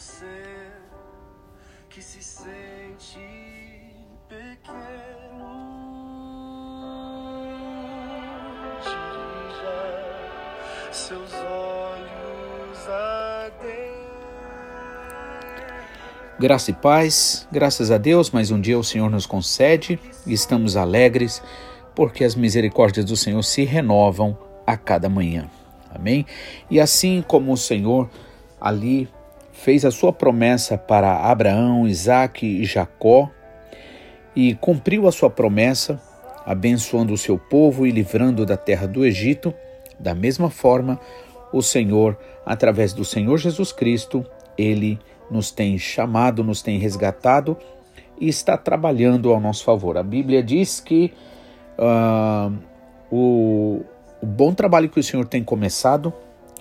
você que se sente pequeno. Dirija seus olhos a Deus. Graça e paz, graças a Deus, mais um dia o Senhor nos concede e estamos alegres porque as misericórdias do Senhor se renovam a cada manhã. Amém? E assim como o Senhor ali fez a sua promessa para Abraão, Isaque e Jacó e cumpriu a sua promessa, abençoando o seu povo e livrando da terra do Egito, da mesma forma, o Senhor, através do Senhor Jesus Cristo, ele nos tem chamado, nos tem resgatado e está trabalhando ao nosso favor. A Bíblia diz que uh, o, o bom trabalho que o Senhor tem começado,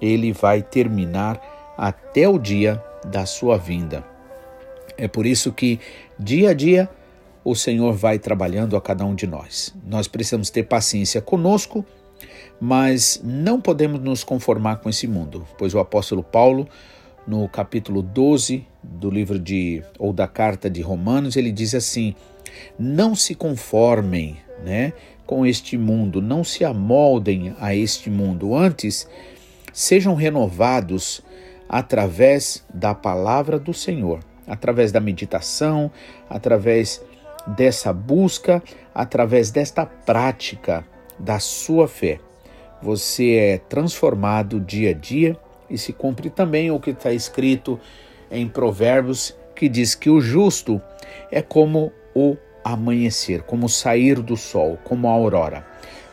ele vai terminar até o dia da sua vinda. É por isso que dia a dia o Senhor vai trabalhando a cada um de nós. Nós precisamos ter paciência conosco, mas não podemos nos conformar com esse mundo, pois o apóstolo Paulo, no capítulo 12 do livro de ou da carta de Romanos, ele diz assim: "Não se conformem, né, com este mundo, não se amoldem a este mundo, antes sejam renovados através da palavra do Senhor, através da meditação, através dessa busca, através desta prática da sua fé. Você é transformado dia a dia e se cumpre também o que está escrito em Provérbios, que diz que o justo é como o amanhecer, como sair do sol, como a aurora.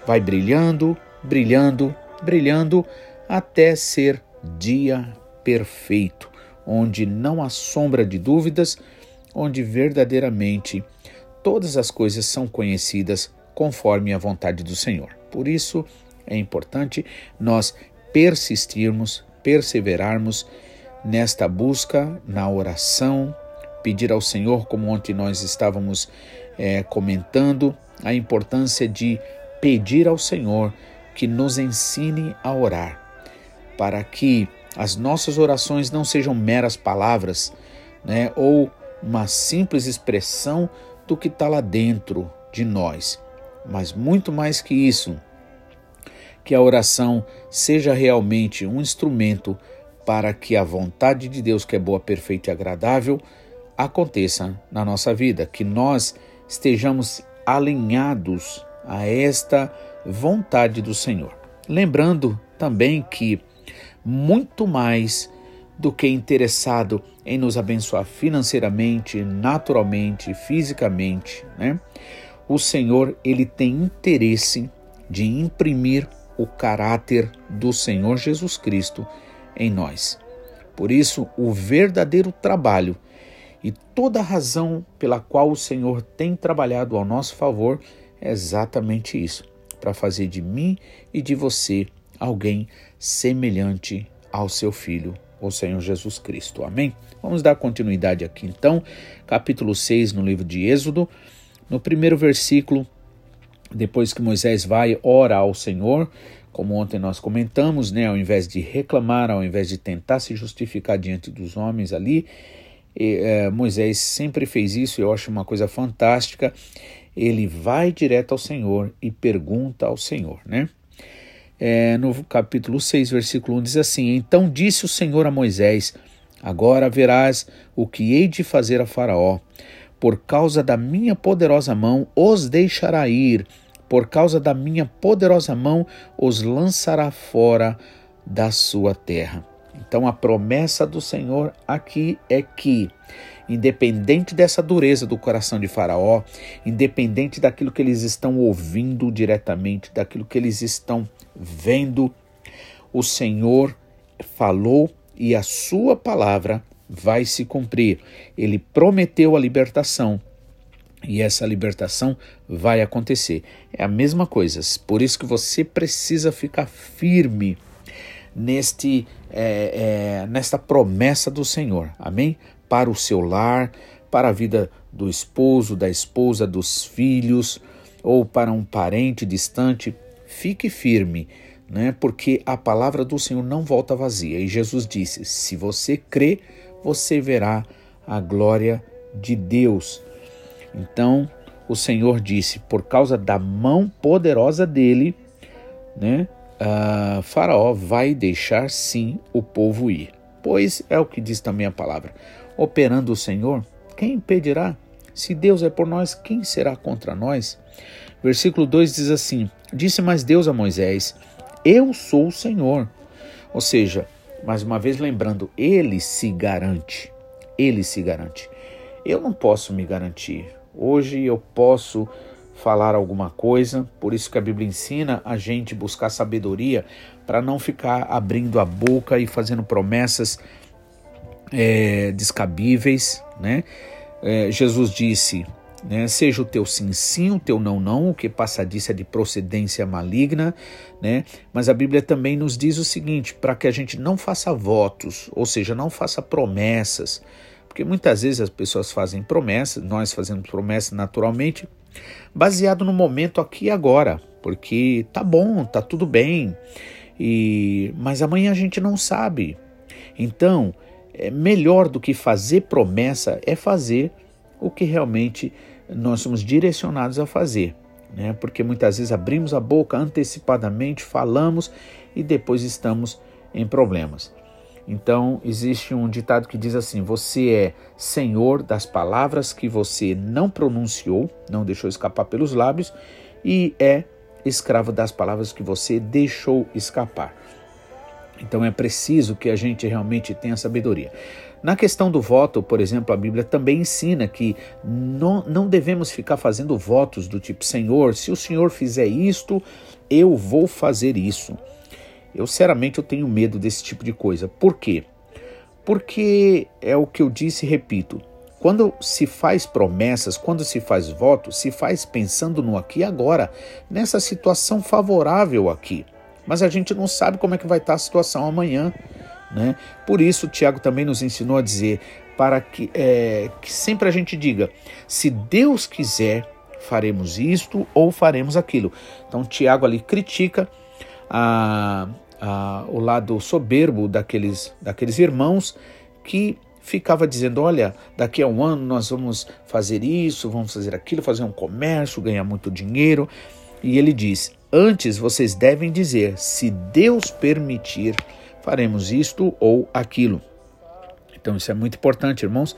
Vai brilhando, brilhando, brilhando até ser dia perfeito, onde não há sombra de dúvidas, onde verdadeiramente todas as coisas são conhecidas conforme a vontade do Senhor. Por isso é importante nós persistirmos, perseverarmos nesta busca, na oração, pedir ao Senhor, como ontem nós estávamos é, comentando, a importância de pedir ao Senhor que nos ensine a orar, para que as nossas orações não sejam meras palavras, né, ou uma simples expressão do que está lá dentro de nós, mas muito mais que isso, que a oração seja realmente um instrumento para que a vontade de Deus, que é boa, perfeita e agradável, aconteça na nossa vida, que nós estejamos alinhados a esta vontade do Senhor. Lembrando também que muito mais do que interessado em nos abençoar financeiramente, naturalmente, fisicamente, né? O Senhor, ele tem interesse de imprimir o caráter do Senhor Jesus Cristo em nós. Por isso, o verdadeiro trabalho e toda a razão pela qual o Senhor tem trabalhado ao nosso favor é exatamente isso, para fazer de mim e de você alguém semelhante ao seu Filho, o Senhor Jesus Cristo. Amém? Vamos dar continuidade aqui então, capítulo 6 no livro de Êxodo, no primeiro versículo, depois que Moisés vai ora ao Senhor, como ontem nós comentamos, né, ao invés de reclamar, ao invés de tentar se justificar diante dos homens ali, e, é, Moisés sempre fez isso, eu acho uma coisa fantástica. Ele vai direto ao Senhor e pergunta ao Senhor, né? É, no capítulo 6, versículo 1, diz assim: Então disse o Senhor a Moisés: Agora verás o que hei de fazer a Faraó. Por causa da minha poderosa mão os deixará ir, por causa da minha poderosa mão os lançará fora da sua terra. Então a promessa do Senhor aqui é que independente dessa dureza do coração de Faraó, independente daquilo que eles estão ouvindo diretamente, daquilo que eles estão vendo, o Senhor falou e a sua palavra vai se cumprir. Ele prometeu a libertação e essa libertação vai acontecer. É a mesma coisa. Por isso que você precisa ficar firme neste é, é, nesta promessa do Senhor. Amém? para o seu lar, para a vida do esposo, da esposa, dos filhos ou para um parente distante, fique firme, né? Porque a palavra do Senhor não volta vazia. E Jesus disse: "Se você crê, você verá a glória de Deus. Então, o Senhor disse: por causa da mão poderosa dele, né, uh, Faraó vai deixar sim o povo ir. Pois é o que diz também a palavra: operando o Senhor, quem impedirá? Se Deus é por nós, quem será contra nós? Versículo 2 diz assim: Disse mais Deus a Moisés: Eu sou o Senhor. Ou seja, mais uma vez lembrando, ele se garante. Ele se garante. Eu não posso me garantir. Hoje eu posso falar alguma coisa, por isso que a Bíblia ensina a gente buscar sabedoria para não ficar abrindo a boca e fazendo promessas é, descabíveis, né? É, Jesus disse: né, seja o teu sim sim, o teu não não, o que passadice é de procedência maligna, né? Mas a Bíblia também nos diz o seguinte, para que a gente não faça votos, ou seja, não faça promessas, porque muitas vezes as pessoas fazem promessas, nós fazemos promessas naturalmente, baseado no momento aqui e agora, porque tá bom, tá tudo bem, e mas amanhã a gente não sabe. Então, é melhor do que fazer promessa é fazer o que realmente nós somos direcionados a fazer. Né? Porque muitas vezes abrimos a boca antecipadamente, falamos e depois estamos em problemas. Então, existe um ditado que diz assim: Você é senhor das palavras que você não pronunciou, não deixou escapar pelos lábios, e é escravo das palavras que você deixou escapar. Então, é preciso que a gente realmente tenha sabedoria. Na questão do voto, por exemplo, a Bíblia também ensina que não, não devemos ficar fazendo votos do tipo: Senhor, se o Senhor fizer isto, eu vou fazer isso. Eu, sinceramente, eu tenho medo desse tipo de coisa. Por quê? Porque é o que eu disse e repito. Quando se faz promessas, quando se faz votos, se faz pensando no aqui e agora, nessa situação favorável aqui. Mas a gente não sabe como é que vai estar a situação amanhã. Né? Por isso, Tiago também nos ensinou a dizer para que, é, que sempre a gente diga: se Deus quiser, faremos isto ou faremos aquilo. Então, Tiago ali critica a, a, o lado soberbo daqueles, daqueles irmãos que ficava dizendo: olha, daqui a um ano nós vamos fazer isso, vamos fazer aquilo, fazer um comércio, ganhar muito dinheiro. E ele diz: antes vocês devem dizer, se Deus permitir faremos isto ou aquilo. Então isso é muito importante, irmãos.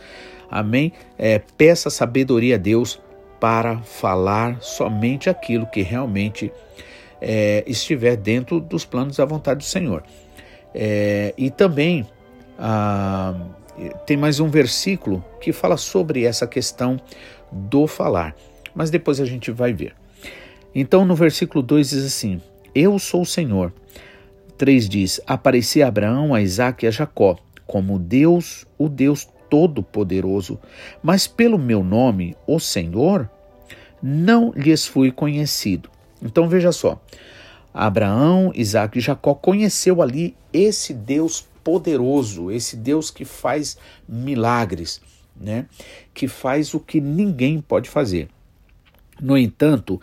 Amém? É, peça sabedoria a Deus para falar somente aquilo que realmente é, estiver dentro dos planos da vontade do Senhor. É, e também ah, tem mais um versículo que fala sobre essa questão do falar, mas depois a gente vai ver. Então no versículo 2 diz assim: Eu sou o Senhor 3 diz: Aparecia a Abraão, a Isaac e a Jacó, como Deus, o Deus Todo-Poderoso, mas pelo meu nome, o Senhor, não lhes fui conhecido. Então veja só: Abraão, Isaac e Jacó conheceu ali esse Deus poderoso, esse Deus que faz milagres, né? Que faz o que ninguém pode fazer. No entanto,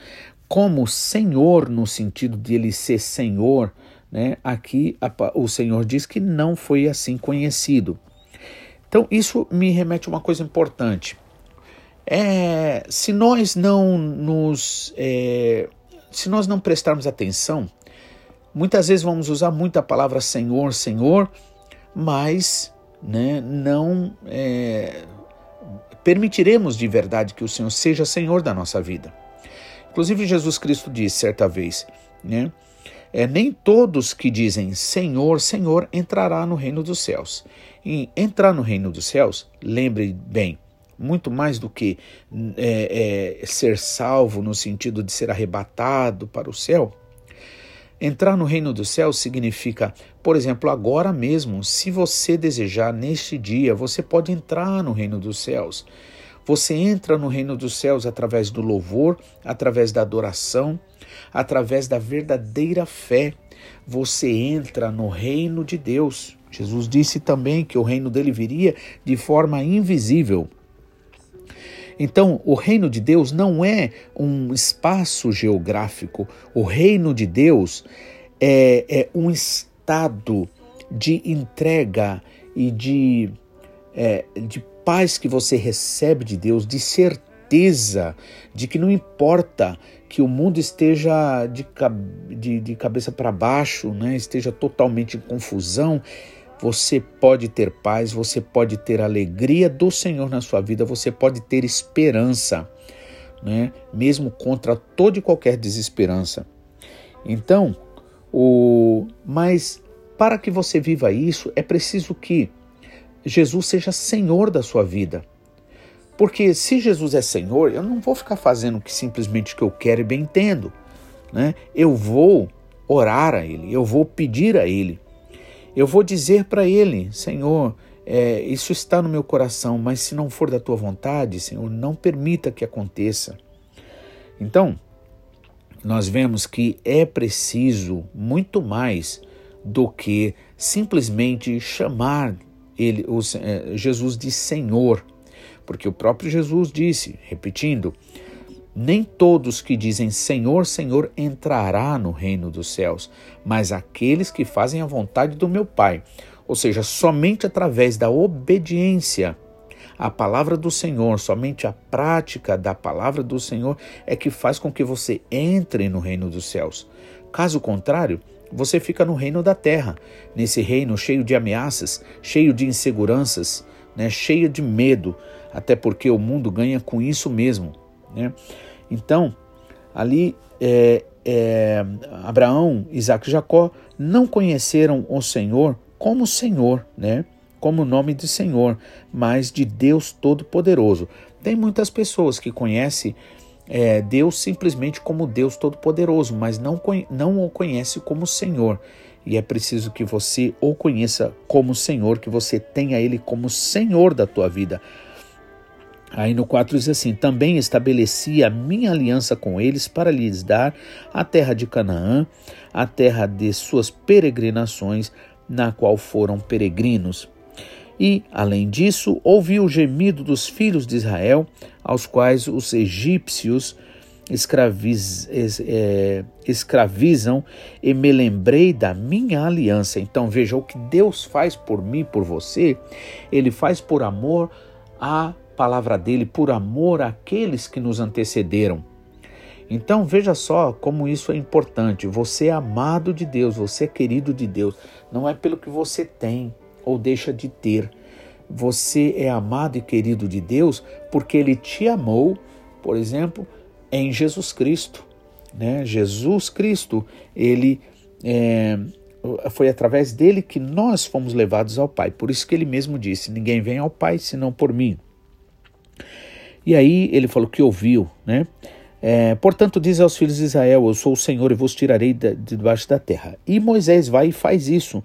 como Senhor no sentido de ele ser Senhor, né? Aqui o Senhor diz que não foi assim conhecido. Então, isso me remete a uma coisa importante. É, se nós não nos. É, se nós não prestarmos atenção, muitas vezes vamos usar muito a palavra Senhor, Senhor, mas né, não é, permitiremos de verdade que o Senhor seja Senhor da nossa vida. Inclusive, Jesus Cristo disse certa vez, né? É, nem todos que dizem Senhor, Senhor entrará no reino dos céus. E entrar no reino dos céus, lembre bem, muito mais do que é, é, ser salvo no sentido de ser arrebatado para o céu. Entrar no reino dos céus significa, por exemplo, agora mesmo, se você desejar neste dia, você pode entrar no reino dos céus. Você entra no reino dos céus através do louvor, através da adoração, através da verdadeira fé, você entra no reino de Deus. Jesus disse também que o reino dele viria de forma invisível. Então, o reino de Deus não é um espaço geográfico, o reino de Deus é, é um estado de entrega e de é, de paz que você recebe de Deus, de certeza de que não importa que o mundo esteja de, de, de cabeça para baixo, né, esteja totalmente em confusão, você pode ter paz, você pode ter alegria do Senhor na sua vida, você pode ter esperança, né? mesmo contra toda e qualquer desesperança. Então, o mas para que você viva isso, é preciso que Jesus seja Senhor da sua vida. Porque se Jesus é Senhor, eu não vou ficar fazendo que simplesmente o que eu quero e bem entendo. Né? Eu vou orar a Ele, eu vou pedir a Ele. Eu vou dizer para Ele, Senhor, é, isso está no meu coração, mas se não for da tua vontade, Senhor, não permita que aconteça. Então, nós vemos que é preciso muito mais do que simplesmente chamar ele, é, Jesus de Senhor, porque o próprio Jesus disse, repetindo, nem todos que dizem Senhor, Senhor entrará no reino dos céus, mas aqueles que fazem a vontade do meu Pai. Ou seja, somente através da obediência à palavra do Senhor, somente a prática da palavra do Senhor é que faz com que você entre no reino dos céus. Caso contrário, você fica no reino da terra, nesse reino cheio de ameaças, cheio de inseguranças, né, cheio de medo, até porque o mundo ganha com isso mesmo. Né? Então, ali é, é, Abraão, Isaac e Jacó não conheceram o Senhor como Senhor, né? como o nome de Senhor, mas de Deus Todo-Poderoso. Tem muitas pessoas que conhecem é, Deus simplesmente como Deus Todo-Poderoso, mas não, não o conhece como Senhor. E é preciso que você o conheça como Senhor, que você tenha Ele como Senhor da tua vida. Aí no 4 diz assim: Também estabeleci a minha aliança com eles para lhes dar a terra de Canaã, a terra de suas peregrinações, na qual foram peregrinos. E, além disso, ouvi o gemido dos filhos de Israel, aos quais os egípcios escraviz, é, escravizam, e me lembrei da minha aliança. Então veja o que Deus faz por mim, por você, Ele faz por amor à palavra dele, por amor àqueles que nos antecederam. Então veja só como isso é importante. Você é amado de Deus, você é querido de Deus. Não é pelo que você tem, ou deixa de ter. Você é amado e querido de Deus porque Ele te amou, por exemplo, em Jesus Cristo. Né? Jesus Cristo, Ele é, foi através dele que nós fomos levados ao Pai. Por isso que Ele mesmo disse: Ninguém vem ao Pai senão por mim. E aí ele falou que ouviu, né? É, Portanto, diz aos filhos de Israel: Eu sou o Senhor e vos tirarei de debaixo da terra. E Moisés vai e faz isso.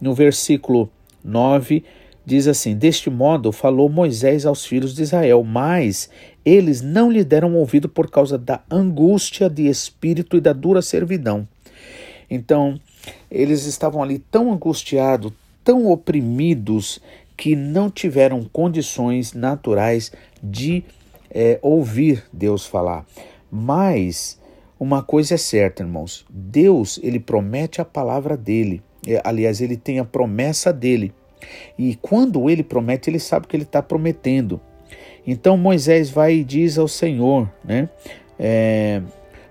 No versículo 9, diz assim: Deste modo falou Moisés aos filhos de Israel, mas eles não lhe deram ouvido por causa da angústia de espírito e da dura servidão. Então, eles estavam ali tão angustiados, tão oprimidos, que não tiveram condições naturais de é, ouvir Deus falar. Mas uma coisa é certa, irmãos: Deus ele promete a palavra dele. É, aliás, ele tem a promessa dele. E quando ele promete, ele sabe que ele está prometendo. Então Moisés vai e diz ao Senhor, né? É,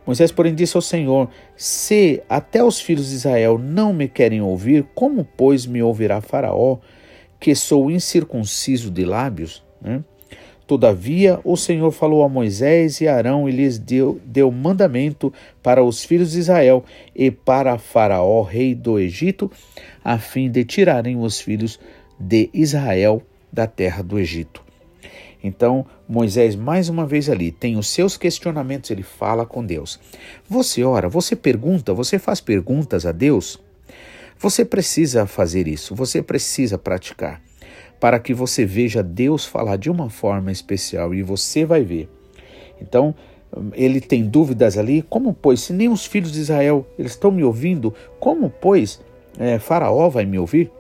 Moisés, porém, disse ao Senhor: Se até os filhos de Israel não me querem ouvir, como, pois, me ouvirá Faraó, que sou incircunciso de lábios? Né? Todavia, o Senhor falou a Moisés e Arão e lhes deu, deu mandamento para os filhos de Israel e para Faraó, rei do Egito, a fim de tirarem os filhos de Israel da terra do Egito. Então, Moisés, mais uma vez ali, tem os seus questionamentos, ele fala com Deus. Você ora, você pergunta, você faz perguntas a Deus? Você precisa fazer isso, você precisa praticar para que você veja Deus falar de uma forma especial e você vai ver. Então, ele tem dúvidas ali, como pois, se nem os filhos de Israel eles estão me ouvindo, como pois é, Faraó vai me ouvir?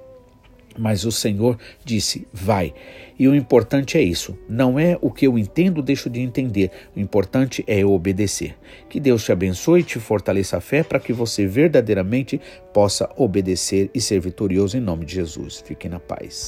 Mas o Senhor disse: vai. E o importante é isso. Não é o que eu entendo, deixo de entender. O importante é eu obedecer. Que Deus te abençoe e te fortaleça a fé para que você verdadeiramente possa obedecer e ser vitorioso em nome de Jesus. Fique na paz.